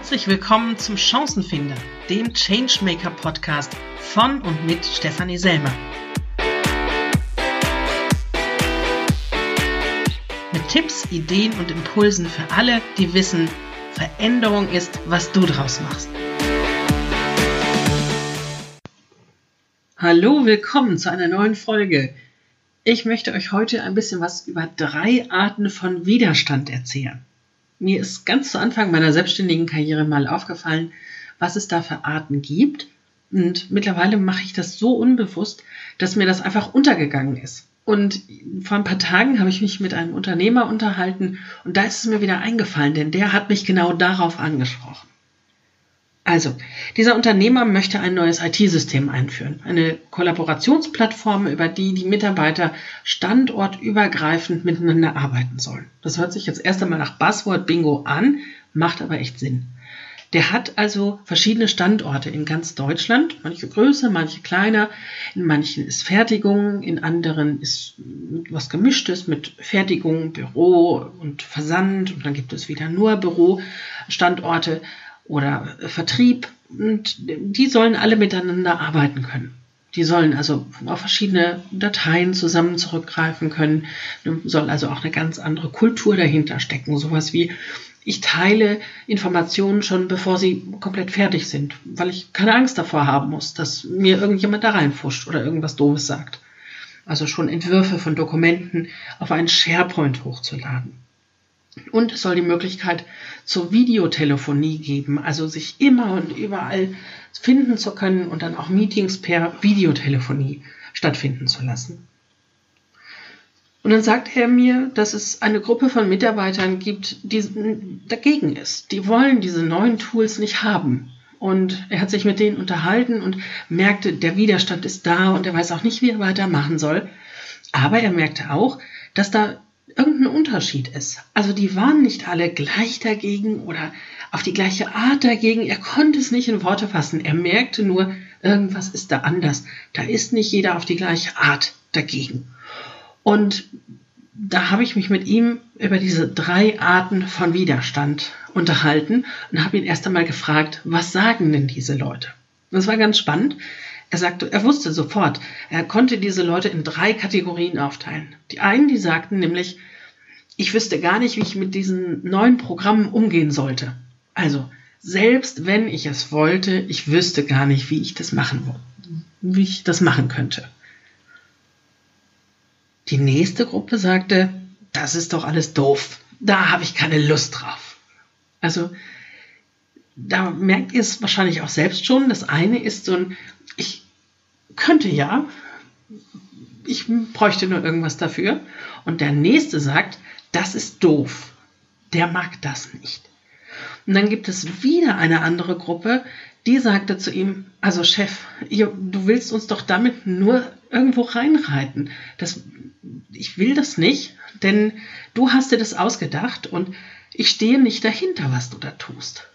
Herzlich willkommen zum Chancenfinder, dem Changemaker Podcast von und mit Stefanie Selmer. Mit Tipps, Ideen und Impulsen für alle, die wissen, Veränderung ist, was du draus machst. Hallo, willkommen zu einer neuen Folge. Ich möchte euch heute ein bisschen was über drei Arten von Widerstand erzählen. Mir ist ganz zu Anfang meiner selbstständigen Karriere mal aufgefallen, was es da für Arten gibt. Und mittlerweile mache ich das so unbewusst, dass mir das einfach untergegangen ist. Und vor ein paar Tagen habe ich mich mit einem Unternehmer unterhalten und da ist es mir wieder eingefallen, denn der hat mich genau darauf angesprochen. Also, dieser Unternehmer möchte ein neues IT-System einführen, eine Kollaborationsplattform, über die die Mitarbeiter standortübergreifend miteinander arbeiten sollen. Das hört sich jetzt erst einmal nach Buzzword Bingo an, macht aber echt Sinn. Der hat also verschiedene Standorte in ganz Deutschland, manche größer, manche kleiner. In manchen ist Fertigung, in anderen ist was gemischtes mit Fertigung, Büro und Versand und dann gibt es wieder nur Bürostandorte oder Vertrieb und die sollen alle miteinander arbeiten können. Die sollen also auf verschiedene Dateien zusammen zurückgreifen können, soll also auch eine ganz andere Kultur dahinter stecken. Sowas wie, ich teile Informationen schon bevor sie komplett fertig sind, weil ich keine Angst davor haben muss, dass mir irgendjemand da reinfuscht oder irgendwas Doofes sagt. Also schon Entwürfe von Dokumenten auf einen SharePoint hochzuladen. Und es soll die Möglichkeit zur Videotelefonie geben, also sich immer und überall finden zu können und dann auch Meetings per Videotelefonie stattfinden zu lassen. Und dann sagt er mir, dass es eine Gruppe von Mitarbeitern gibt, die dagegen ist. Die wollen diese neuen Tools nicht haben. Und er hat sich mit denen unterhalten und merkte, der Widerstand ist da und er weiß auch nicht, wie er weitermachen soll. Aber er merkte auch, dass da irgendein Unterschied ist. Also die waren nicht alle gleich dagegen oder auf die gleiche Art dagegen. Er konnte es nicht in Worte fassen. Er merkte nur, irgendwas ist da anders. Da ist nicht jeder auf die gleiche Art dagegen. Und da habe ich mich mit ihm über diese drei Arten von Widerstand unterhalten und habe ihn erst einmal gefragt, was sagen denn diese Leute? Das war ganz spannend. Er sagte, er wusste sofort, er konnte diese Leute in drei Kategorien aufteilen. Die einen, die sagten nämlich, ich wüsste gar nicht, wie ich mit diesen neuen Programmen umgehen sollte. Also, selbst wenn ich es wollte, ich wüsste gar nicht, wie ich das machen, wie ich das machen könnte. Die nächste Gruppe sagte, das ist doch alles doof. Da habe ich keine Lust drauf. Also, da merkt ihr es wahrscheinlich auch selbst schon. Das eine ist so ein, ich könnte ja, ich bräuchte nur irgendwas dafür. Und der nächste sagt, das ist doof. Der mag das nicht. Und dann gibt es wieder eine andere Gruppe, die sagte zu ihm, also Chef, du willst uns doch damit nur irgendwo reinreiten. Das, ich will das nicht, denn du hast dir das ausgedacht und ich stehe nicht dahinter, was du da tust.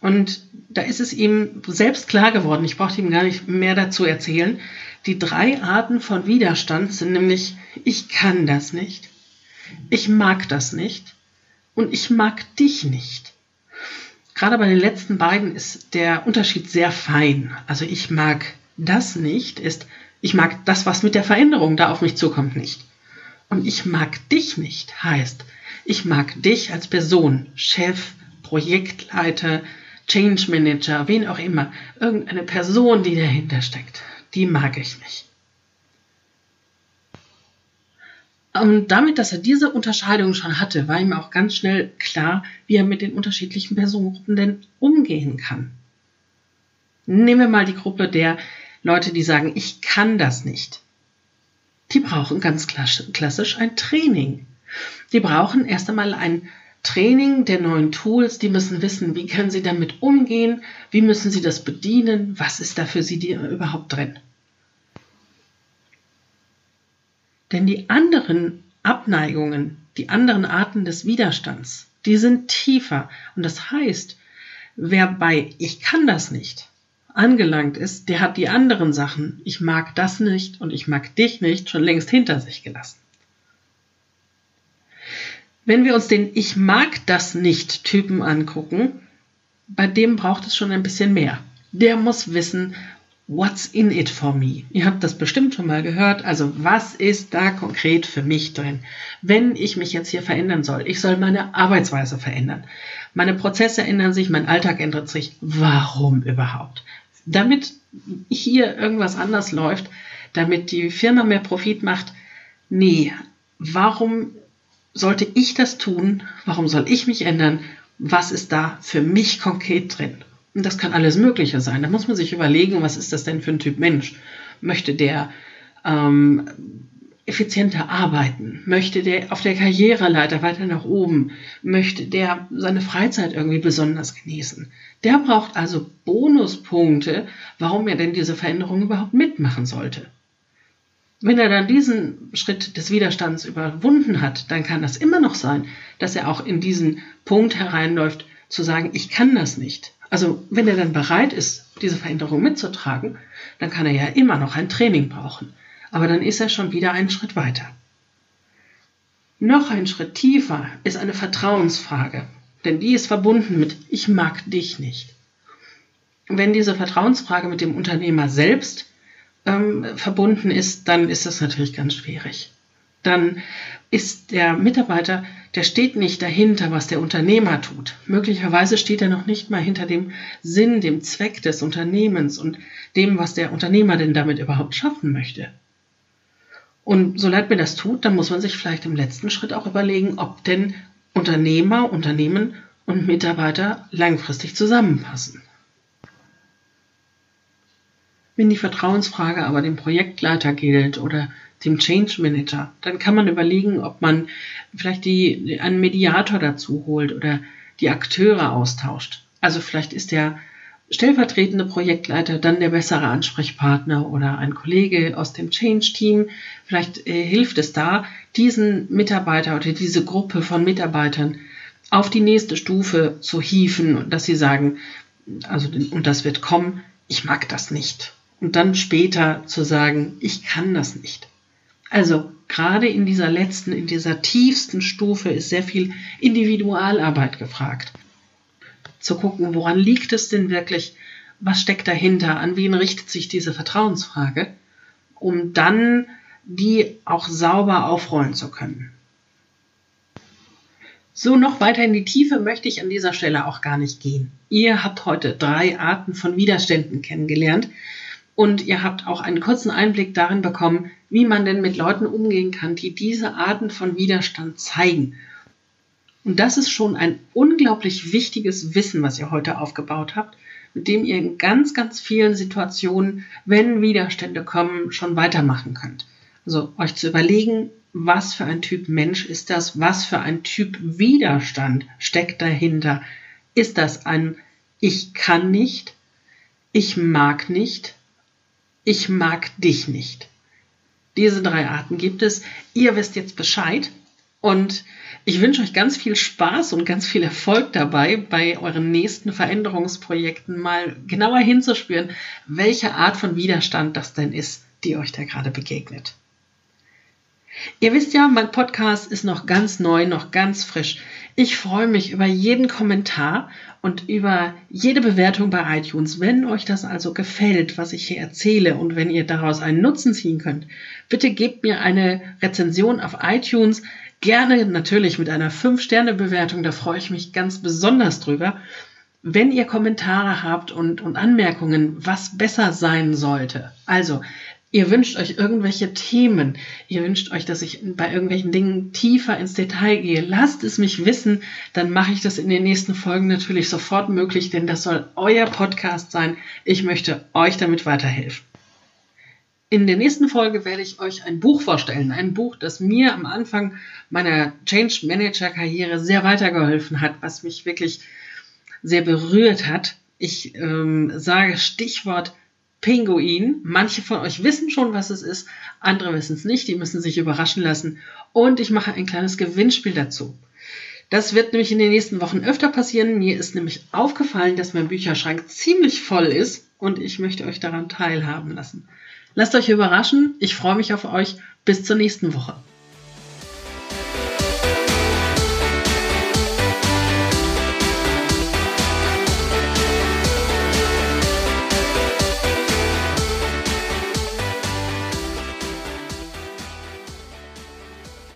Und da ist es ihm selbst klar geworden, ich brauchte ihm gar nicht mehr dazu erzählen, die drei Arten von Widerstand sind nämlich, ich kann das nicht, ich mag das nicht und ich mag dich nicht. Gerade bei den letzten beiden ist der Unterschied sehr fein. Also ich mag das nicht, ist, ich mag das, was mit der Veränderung da auf mich zukommt, nicht. Und ich mag dich nicht heißt, ich mag dich als Person, Chef, Projektleiter, Change Manager, wen auch immer, irgendeine Person, die dahinter steckt, die mag ich nicht. Und damit, dass er diese Unterscheidung schon hatte, war ihm auch ganz schnell klar, wie er mit den unterschiedlichen Personengruppen denn umgehen kann. Nehmen wir mal die Gruppe der Leute, die sagen, ich kann das nicht. Die brauchen ganz klassisch ein Training. Die brauchen erst einmal ein Training der neuen Tools, die müssen wissen, wie können sie damit umgehen, wie müssen sie das bedienen, was ist da für sie überhaupt drin. Denn die anderen Abneigungen, die anderen Arten des Widerstands, die sind tiefer. Und das heißt, wer bei ich kann das nicht angelangt ist, der hat die anderen Sachen, ich mag das nicht und ich mag dich nicht, schon längst hinter sich gelassen. Wenn wir uns den Ich mag das nicht Typen angucken, bei dem braucht es schon ein bisschen mehr. Der muss wissen, what's in it for me? Ihr habt das bestimmt schon mal gehört. Also was ist da konkret für mich drin? Wenn ich mich jetzt hier verändern soll, ich soll meine Arbeitsweise verändern. Meine Prozesse ändern sich, mein Alltag ändert sich. Warum überhaupt? Damit hier irgendwas anders läuft, damit die Firma mehr Profit macht. Nee, warum sollte ich das tun? Warum soll ich mich ändern? Was ist da für mich konkret drin? Und das kann alles Mögliche sein. Da muss man sich überlegen, was ist das denn für ein Typ Mensch? Möchte der ähm, effizienter arbeiten? Möchte der auf der Karriereleiter weiter nach oben? Möchte der seine Freizeit irgendwie besonders genießen? Der braucht also Bonuspunkte, warum er denn diese Veränderung überhaupt mitmachen sollte. Wenn er dann diesen Schritt des Widerstands überwunden hat, dann kann das immer noch sein, dass er auch in diesen Punkt hereinläuft, zu sagen, ich kann das nicht. Also wenn er dann bereit ist, diese Veränderung mitzutragen, dann kann er ja immer noch ein Training brauchen. Aber dann ist er schon wieder einen Schritt weiter. Noch ein Schritt tiefer ist eine Vertrauensfrage, denn die ist verbunden mit Ich mag dich nicht. Wenn diese Vertrauensfrage mit dem Unternehmer selbst ähm, verbunden ist, dann ist das natürlich ganz schwierig. Dann ist der Mitarbeiter, der steht nicht dahinter, was der Unternehmer tut. Möglicherweise steht er noch nicht mal hinter dem Sinn, dem Zweck des Unternehmens und dem, was der Unternehmer denn damit überhaupt schaffen möchte. Und so leid mir das tut, dann muss man sich vielleicht im letzten Schritt auch überlegen, ob denn Unternehmer, Unternehmen und Mitarbeiter langfristig zusammenpassen. Wenn die Vertrauensfrage aber dem Projektleiter gilt oder dem Change Manager, dann kann man überlegen, ob man vielleicht die, einen Mediator dazu holt oder die Akteure austauscht. Also vielleicht ist der stellvertretende Projektleiter dann der bessere Ansprechpartner oder ein Kollege aus dem Change-Team. Vielleicht äh, hilft es da, diesen Mitarbeiter oder diese Gruppe von Mitarbeitern auf die nächste Stufe zu hieven, dass sie sagen, also und das wird kommen, ich mag das nicht und dann später zu sagen, ich kann das nicht. Also gerade in dieser letzten, in dieser tiefsten Stufe ist sehr viel Individualarbeit gefragt. Zu gucken, woran liegt es denn wirklich, was steckt dahinter, an wen richtet sich diese Vertrauensfrage, um dann die auch sauber aufrollen zu können. So noch weiter in die Tiefe möchte ich an dieser Stelle auch gar nicht gehen. Ihr habt heute drei Arten von Widerständen kennengelernt, und ihr habt auch einen kurzen Einblick darin bekommen, wie man denn mit Leuten umgehen kann, die diese Arten von Widerstand zeigen. Und das ist schon ein unglaublich wichtiges Wissen, was ihr heute aufgebaut habt, mit dem ihr in ganz, ganz vielen Situationen, wenn Widerstände kommen, schon weitermachen könnt. Also euch zu überlegen, was für ein Typ Mensch ist das, was für ein Typ Widerstand steckt dahinter. Ist das ein Ich kann nicht, ich mag nicht, ich mag dich nicht. Diese drei Arten gibt es. Ihr wisst jetzt Bescheid und ich wünsche euch ganz viel Spaß und ganz viel Erfolg dabei, bei euren nächsten Veränderungsprojekten mal genauer hinzuspüren, welche Art von Widerstand das denn ist, die euch da gerade begegnet. Ihr wisst ja, mein Podcast ist noch ganz neu, noch ganz frisch. Ich freue mich über jeden Kommentar und über jede Bewertung bei iTunes. Wenn euch das also gefällt, was ich hier erzähle und wenn ihr daraus einen Nutzen ziehen könnt, bitte gebt mir eine Rezension auf iTunes. Gerne natürlich mit einer 5-Sterne-Bewertung, da freue ich mich ganz besonders drüber. Wenn ihr Kommentare habt und, und Anmerkungen, was besser sein sollte, also Ihr wünscht euch irgendwelche Themen. Ihr wünscht euch, dass ich bei irgendwelchen Dingen tiefer ins Detail gehe. Lasst es mich wissen. Dann mache ich das in den nächsten Folgen natürlich sofort möglich, denn das soll euer Podcast sein. Ich möchte euch damit weiterhelfen. In der nächsten Folge werde ich euch ein Buch vorstellen. Ein Buch, das mir am Anfang meiner Change Manager Karriere sehr weitergeholfen hat, was mich wirklich sehr berührt hat. Ich ähm, sage Stichwort Pinguin. Manche von euch wissen schon, was es ist, andere wissen es nicht, die müssen sich überraschen lassen. Und ich mache ein kleines Gewinnspiel dazu. Das wird nämlich in den nächsten Wochen öfter passieren. Mir ist nämlich aufgefallen, dass mein Bücherschrank ziemlich voll ist und ich möchte euch daran teilhaben lassen. Lasst euch überraschen. Ich freue mich auf euch. Bis zur nächsten Woche.